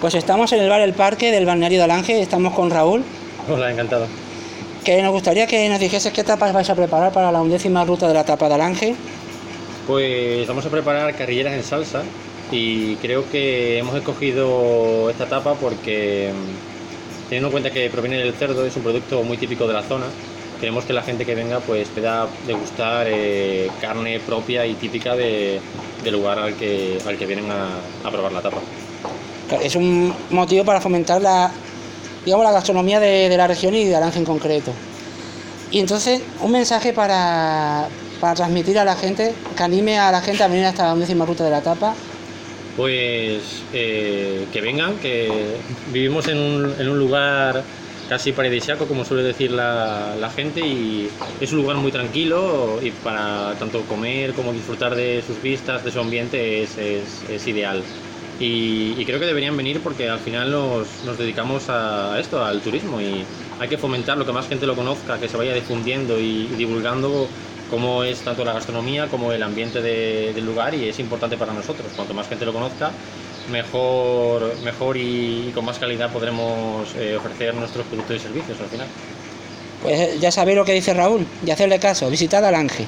Pues estamos en el bar El Parque del Balneario de Alange, estamos con Raúl, Hola, encantado. que nos gustaría que nos dijese qué tapas vais a preparar para la undécima ruta de la tapa de Alange. Pues vamos a preparar carrilleras en salsa y creo que hemos escogido esta tapa porque mm, teniendo en cuenta que proviene del cerdo, es un producto muy típico de la zona. Queremos que la gente que venga pues pueda degustar eh, carne propia y típica de- del lugar al que, al que vienen a, a probar la tapa. Es un motivo para fomentar la, digamos, la gastronomía de, de la región y de Alange en concreto. Y entonces, un mensaje para, para transmitir a la gente, que anime a la gente a venir hasta la undécima ruta de la tapa. Pues eh, que vengan, que vivimos en un, en un lugar casi paradisíaco, como suele decir la, la gente, y es un lugar muy tranquilo y para tanto comer como disfrutar de sus vistas, de su ambiente, es, es- es ideal. Y, y creo que deberían venir porque al final nos, nos dedicamos a esto, al turismo, y hay que fomentar lo que más gente lo conozca, que se vaya difundiendo y, divulgando cómo es tanto la gastronomía como el ambiente de- del lugar y es importante para nosotros. Cuanto más gente lo conozca, mejor, mejor y, con más calidad podremos eh, ofrecer nuestros productos y servicios al final. Pues ya sabéis lo que dice Raúl, y hacerle caso, visitad Alange.